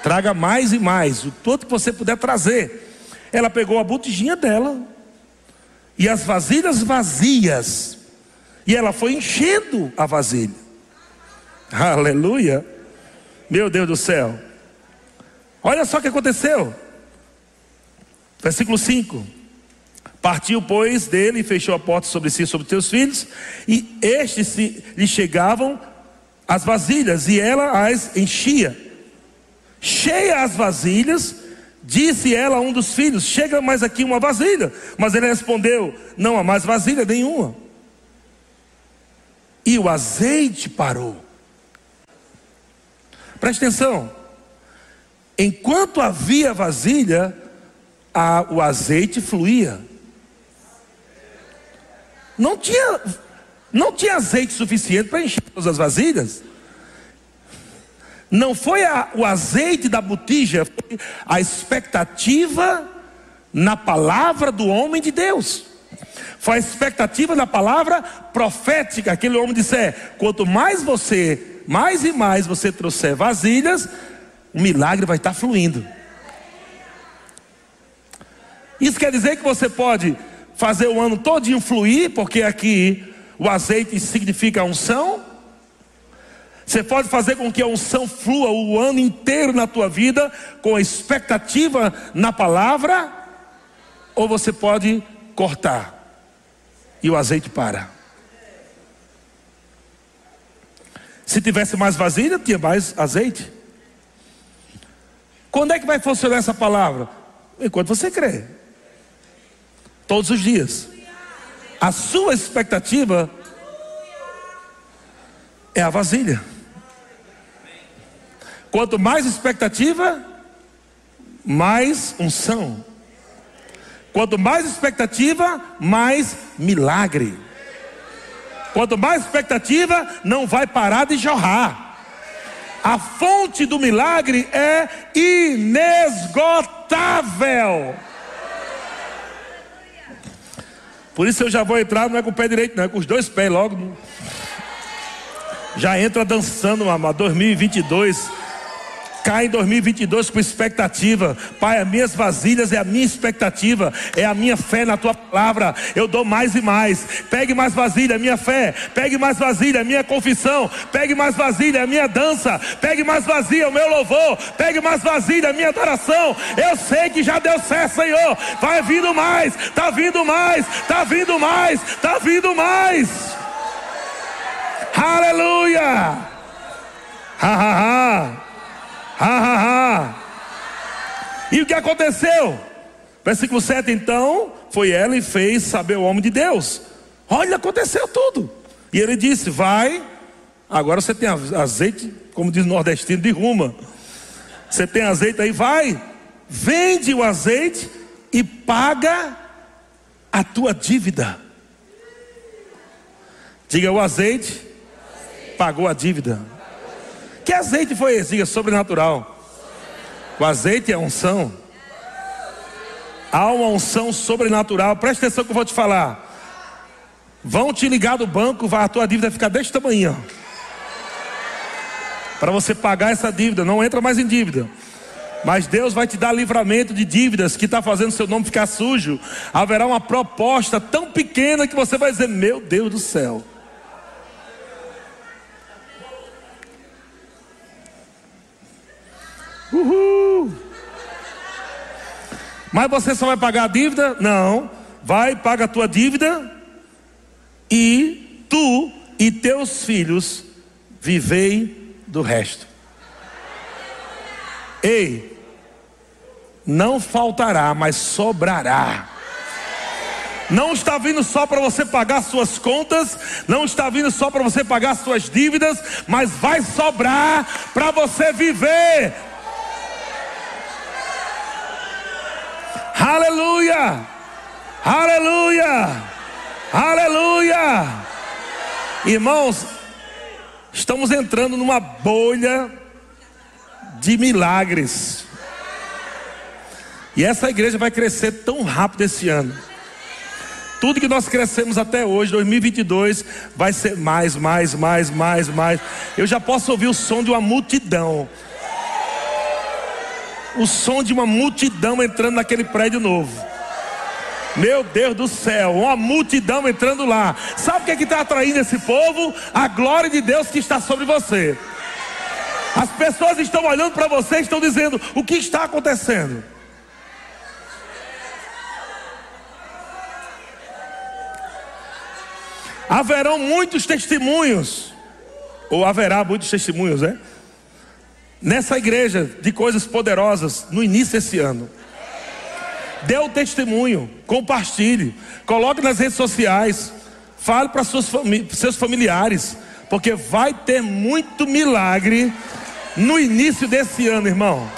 Traga mais e mais, o todo que você puder trazer. Ela pegou a botijinha dela e as vasilhas vazias, e ela foi enchendo a vasilha. Aleluia! Meu Deus do céu. Olha só o que aconteceu. Versículo 5. Partiu, pois, dele e fechou a porta sobre si e sobre seus filhos, e estes se, lhe chegavam as vasilhas, e ela as enchia. Cheia as vasilhas, Disse ela a um dos filhos: Chega mais aqui uma vasilha. Mas ele respondeu: Não há mais vasilha nenhuma. E o azeite parou. Preste atenção. Enquanto havia vasilha, a, o azeite fluía. Não tinha, não tinha azeite suficiente para encher todas as vasilhas. Não foi a, o azeite da botija, foi a expectativa na palavra do homem de Deus. Foi a expectativa na palavra profética. Aquele homem disse: é, quanto mais você, mais e mais você trouxer vasilhas, o milagre vai estar fluindo. Isso quer dizer que você pode fazer o ano todinho fluir, porque aqui o azeite significa unção. Você pode fazer com que a unção flua o ano inteiro na tua vida, com a expectativa na palavra, ou você pode cortar e o azeite para. Se tivesse mais vasilha, tinha mais azeite. Quando é que vai funcionar essa palavra? Enquanto você crê. Todos os dias. A sua expectativa é a vasilha. Quanto mais expectativa, mais unção. Quanto mais expectativa, mais milagre. Quanto mais expectativa, não vai parar de jorrar. A fonte do milagre é inesgotável. Por isso eu já vou entrar, não é com o pé direito, não, é com os dois pés logo. Já entra dançando, mamá. 2022 cai em 2022 com expectativa. Pai, as minhas vasilhas é a minha expectativa, é a minha fé na tua palavra. Eu dou mais e mais. Pegue mais vasilha, minha fé. Pegue mais vasilha, minha confissão. Pegue mais vasilha, minha dança. Pegue mais vasilha, o meu louvor. Pegue mais vasilha, minha adoração. Eu sei que já deu certo, Senhor. Vai vindo mais, tá vindo mais, tá vindo mais, tá vindo mais. Aleluia! Ha ha ha! Ha, ha, ha. E o que aconteceu? Versículo 7: Então foi ela e fez saber o homem de Deus. Olha, aconteceu tudo. E ele disse: Vai, agora você tem azeite, como diz o nordestino, de ruma. Você tem azeite aí, vai, vende o azeite e paga a tua dívida. Diga o azeite, pagou a dívida. Que azeite foi esse? Diga sobrenatural. O azeite é unção. Há uma unção sobrenatural. Presta atenção que eu vou te falar. Vão te ligar do banco, a tua dívida ficar deste tamanho. Para você pagar essa dívida, não entra mais em dívida. Mas Deus vai te dar livramento de dívidas que está fazendo seu nome ficar sujo. Haverá uma proposta tão pequena que você vai dizer: Meu Deus do céu. Uhul. Mas você só vai pagar a dívida? Não. Vai, paga a tua dívida e tu e teus filhos vivei do resto. Ei, não faltará, mas sobrará. Não está vindo só para você pagar suas contas, não está vindo só para você pagar suas dívidas, mas vai sobrar para você viver Aleluia! Aleluia! Aleluia! Irmãos, estamos entrando numa bolha de milagres. E essa igreja vai crescer tão rápido esse ano. Tudo que nós crescemos até hoje, 2022, vai ser mais, mais, mais, mais, mais. Eu já posso ouvir o som de uma multidão o som de uma multidão entrando naquele prédio novo. Meu Deus do céu, uma multidão entrando lá. Sabe o que é está atraindo esse povo? A glória de Deus que está sobre você. As pessoas estão olhando para você e estão dizendo: o que está acontecendo? Haverão muitos testemunhos, ou haverá muitos testemunhos, né? Nessa igreja de coisas poderosas no início desse ano. Dê o testemunho, compartilhe, coloque nas redes sociais, fale para seus familiares, porque vai ter muito milagre no início desse ano, irmão.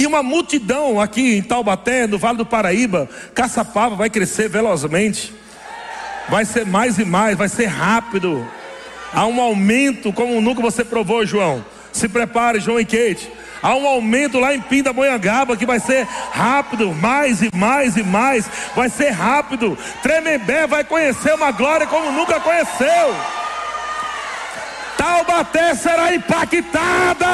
E uma multidão aqui em Taubaté, no Vale do Paraíba, Caçapava vai crescer velozmente. Vai ser mais e mais, vai ser rápido. Há um aumento como nunca você provou, João. Se prepare, João e Kate. Há um aumento lá em Pindamonhangaba que vai ser rápido, mais e mais e mais. Vai ser rápido. Tremembé vai conhecer uma glória como nunca conheceu. Taubaté será impactada.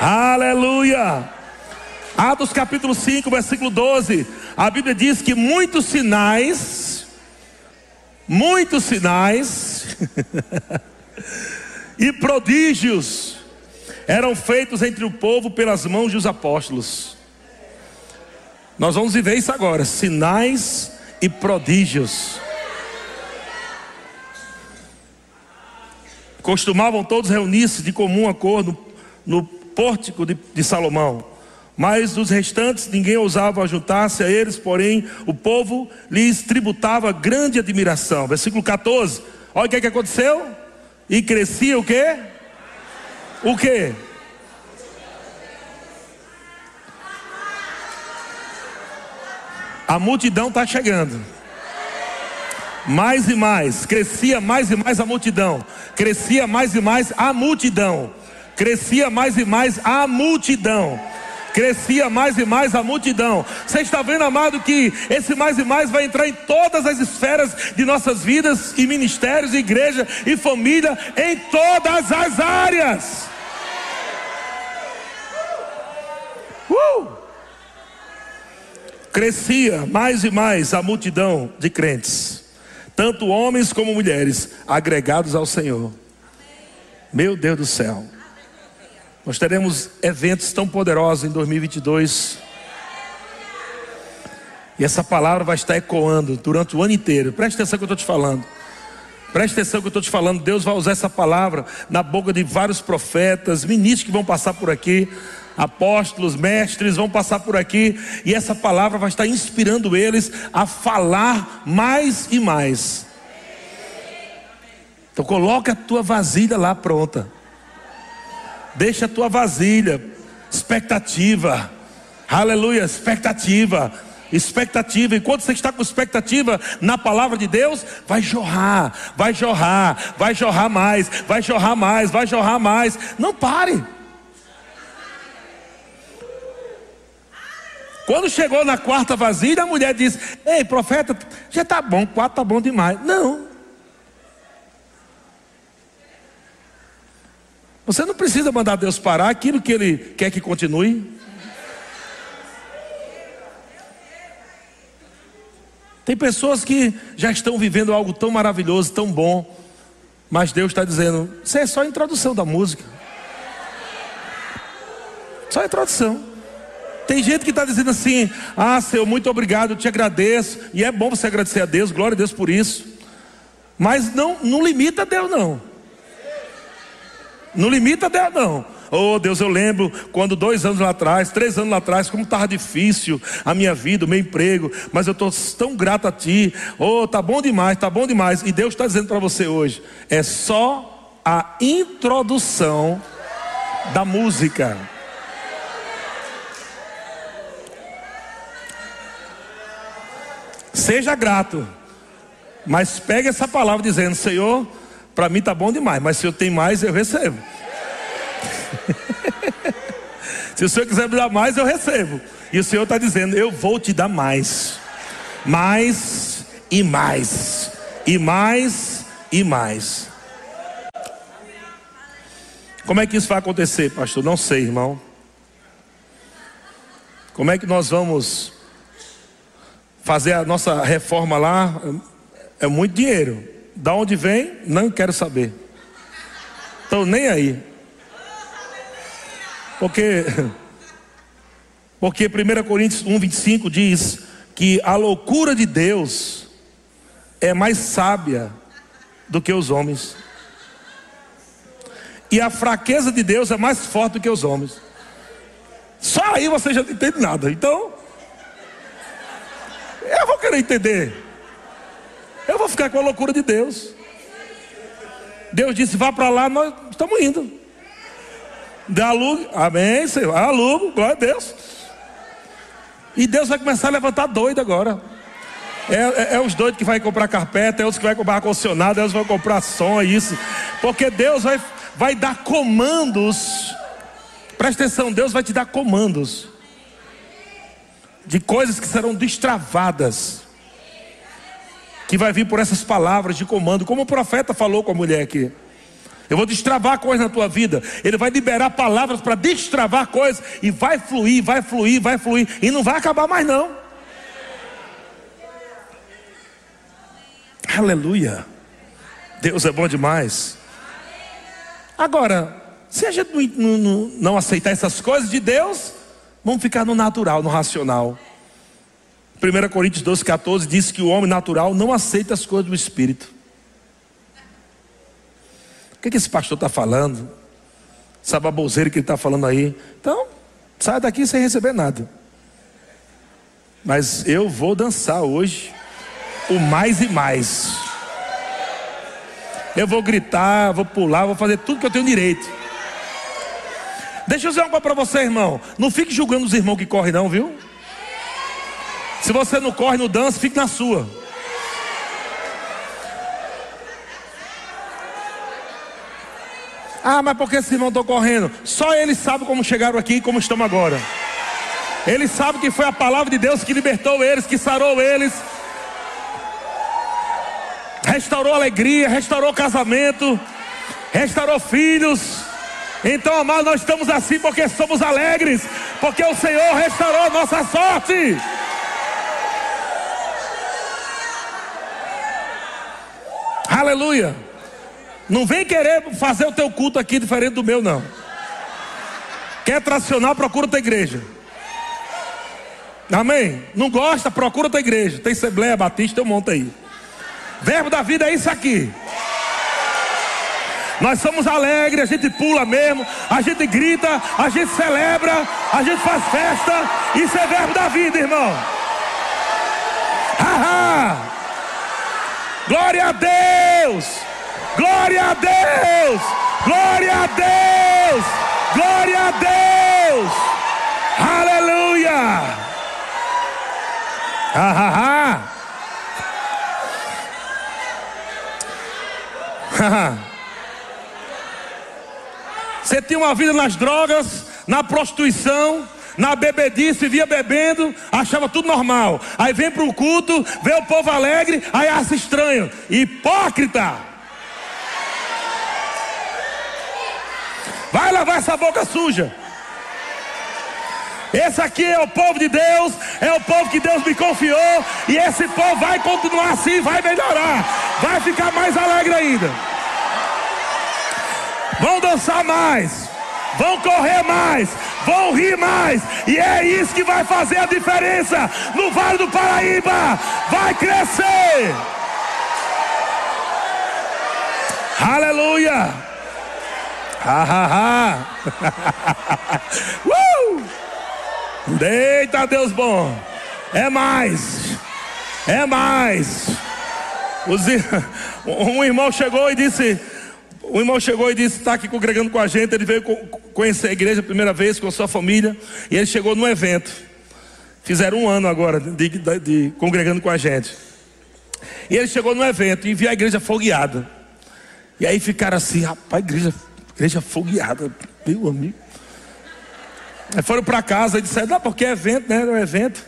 Aleluia. Atos capítulo 5, versículo 12. A Bíblia diz que muitos sinais muitos sinais e prodígios eram feitos entre o povo pelas mãos dos apóstolos. Nós vamos viver isso agora: sinais e prodígios. Costumavam todos reunir-se de comum acordo no pórtico de, de Salomão. Mas dos restantes ninguém ousava juntar-se a eles, porém o povo lhes tributava grande admiração. Versículo 14. Olha o que, é que aconteceu. E crescia o quê? O quê? A multidão está chegando. Mais e mais, crescia mais e mais a multidão, crescia mais e mais a multidão, crescia mais e mais a multidão. Crescia mais e mais a multidão. Você está vendo, amado, que esse mais e mais vai entrar em todas as esferas de nossas vidas, e ministérios, e igreja e família, em todas as áreas. Uh! Crescia mais e mais a multidão de crentes, tanto homens como mulheres, agregados ao Senhor. Meu Deus do céu. Nós teremos eventos tão poderosos em 2022. E essa palavra vai estar ecoando durante o ano inteiro. Preste atenção que eu estou te falando. Preste atenção que eu estou te falando. Deus vai usar essa palavra na boca de vários profetas, ministros que vão passar por aqui, apóstolos, mestres vão passar por aqui. E essa palavra vai estar inspirando eles a falar mais e mais. Então coloca a tua vasilha lá pronta. Deixa a tua vasilha, expectativa. Aleluia, expectativa. Expectativa, enquanto você está com expectativa na palavra de Deus, vai jorrar, vai jorrar, vai jorrar mais, vai jorrar mais, vai jorrar mais. Não pare. Quando chegou na quarta vasilha, a mulher disse: Ei, profeta, já está bom, quatro está bom demais. Não. Você não precisa mandar Deus parar aquilo que Ele quer que continue. Tem pessoas que já estão vivendo algo tão maravilhoso, tão bom, mas Deus está dizendo: Isso é só a introdução da música. Só a introdução. Tem gente que está dizendo assim: Ah, Senhor, muito obrigado, eu te agradeço. E é bom você agradecer a Deus, glória a Deus por isso. Mas não, não limita Deus, não. Não limita Deus, não. Oh Deus, eu lembro quando dois anos lá atrás, três anos lá atrás, como estava difícil a minha vida, o meu emprego, mas eu estou tão grato a Ti. Oh, tá bom demais, tá bom demais. E Deus está dizendo para você hoje: é só a introdução da música. Seja grato, mas pegue essa palavra dizendo: Senhor para mim tá bom demais, mas se eu tenho mais, eu recebo. se o Senhor quiser me dar mais, eu recebo. E o Senhor está dizendo: Eu vou te dar mais, mais e mais, e mais e mais. Como é que isso vai acontecer, pastor? Não sei, irmão. Como é que nós vamos fazer a nossa reforma lá? É muito dinheiro. Da onde vem, não quero saber. Estou nem aí. Porque, porque 1 Coríntios 1, 25 diz que a loucura de Deus é mais sábia do que os homens. E a fraqueza de Deus é mais forte do que os homens. Só aí você já não entende nada. Então, eu vou querer entender. Eu vou ficar com a loucura de Deus. Deus disse: vá para lá, nós estamos indo. Dá alugo, amém, Senhor. Alugo, glória a Deus. E Deus vai começar a levantar doido agora. É, é, é, os doidos que vai comprar carpeta, é os que vai comprar ar-condicionado, é os que vão comprar som, é isso. Porque Deus vai, vai dar comandos. Presta atenção, Deus vai te dar comandos de coisas que serão destravadas que vai vir por essas palavras de comando, como o profeta falou com a mulher aqui. Eu vou destravar coisas na tua vida. Ele vai liberar palavras para destravar coisas e vai fluir, vai fluir, vai fluir e não vai acabar mais não. Aleluia. Deus é bom demais. Agora, se a gente não, não, não aceitar essas coisas de Deus, vamos ficar no natural, no racional. 1 Coríntios 12, 14 diz que o homem natural não aceita as coisas do Espírito. O que, que esse pastor está falando? Essa baboseira que ele está falando aí. Então, sai daqui sem receber nada. Mas eu vou dançar hoje o mais e mais. Eu vou gritar, vou pular, vou fazer tudo que eu tenho direito. Deixa eu dizer coisa para você, irmão. Não fique julgando os irmãos que correm, não, viu? Se você não corre, não dança, fique na sua. Ah, mas por que esse irmão está correndo? Só eles sabem como chegaram aqui e como estamos agora. Ele sabe que foi a palavra de Deus que libertou eles, que sarou eles. Restaurou alegria, restaurou casamento, restaurou filhos. Então, amado, nós estamos assim porque somos alegres, porque o Senhor restaurou nossa sorte. Aleluia. Não vem querer fazer o teu culto aqui diferente do meu, não. Quer tradicional, procura outra igreja. Amém? Não gosta, procura outra igreja. Tem Assembleia Batista, eu monto aí. Verbo da vida é isso aqui. Nós somos alegres, a gente pula mesmo, a gente grita, a gente celebra, a gente faz festa. Isso é verbo da vida, irmão. Haha! Glória a Deus! Glória a Deus! Glória a Deus! Glória a Deus! Aleluia! Hahaha! Você tinha uma vida nas drogas, na prostituição, na bebedice, via bebendo, achava tudo normal. Aí vem para o culto, vê o povo alegre, aí acha estranho. Hipócrita! Vai lavar essa boca suja. Esse aqui é o povo de Deus, é o povo que Deus me confiou, e esse povo vai continuar assim, vai melhorar, vai ficar mais alegre ainda. Vão dançar mais, vão correr mais, vão rir mais, e é isso que vai fazer a diferença no Vale do Paraíba. Vai crescer. Aleluia. Ha, ha, ha. uh! Deita Deus bom. É mais. É mais. Um irmão chegou e disse: o irmão chegou e disse: está aqui congregando com a gente. Ele veio conhecer a igreja a primeira vez com a sua família. E ele chegou num evento. Fizeram um ano agora de, de, de congregando com a gente. E ele chegou no evento e viu a igreja fogueada. E aí ficaram assim: rapaz, igreja, igreja fogueada, meu amigo. Aí foram para casa e disseram: não, porque é evento, né? É um evento.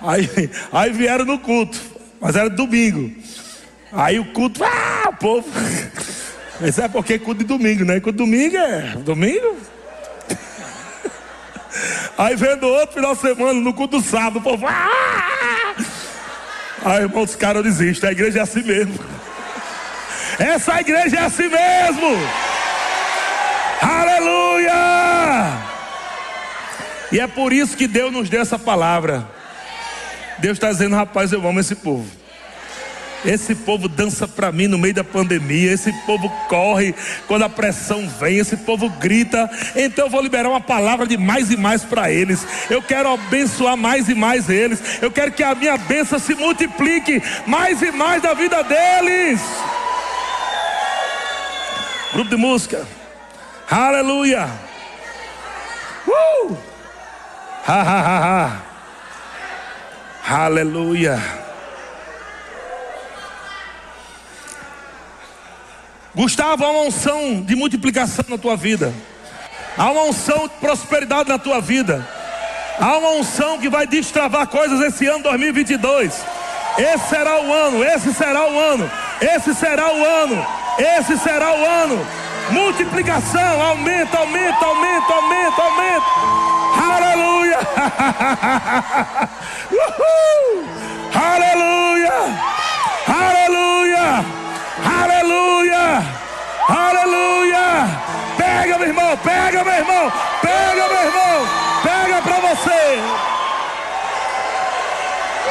Aí, aí vieram no culto, mas era domingo. Aí o culto, ah, povo. Isso é porque é de domingo, né? Culto de domingo é domingo. Aí vendo outro final de semana, no culto do sábado, o povo, ah! Aí, irmão, os caras desistem. A igreja é assim mesmo. Essa igreja é assim mesmo. Aleluia! E é por isso que Deus nos deu essa palavra. Deus está dizendo, rapaz, eu amo esse povo. Esse povo dança para mim no meio da pandemia. Esse povo corre quando a pressão vem. Esse povo grita. Então eu vou liberar uma palavra de mais e mais para eles. Eu quero abençoar mais e mais eles. Eu quero que a minha bênção se multiplique mais e mais na vida deles. Grupo de música. Aleluia. Uh! Ha, ha, ha, ha. Aleluia. Gustavo, há uma unção de multiplicação na tua vida. Há uma unção de prosperidade na tua vida. Há uma unção que vai destravar coisas esse ano 2022. Esse será o ano, esse será o ano, esse será o ano, esse será o ano. Multiplicação, aumenta, aumenta, aumenta, aumenta, aumenta. Aleluia! Uhul! Aleluia! Aleluia! Aleluia! Aleluia! Pega, meu irmão, pega, meu irmão, pega, meu irmão, pega para você.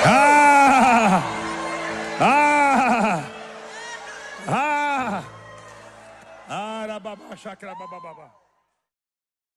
Ah! Ah! Ah! Arababá, chacra, bababá.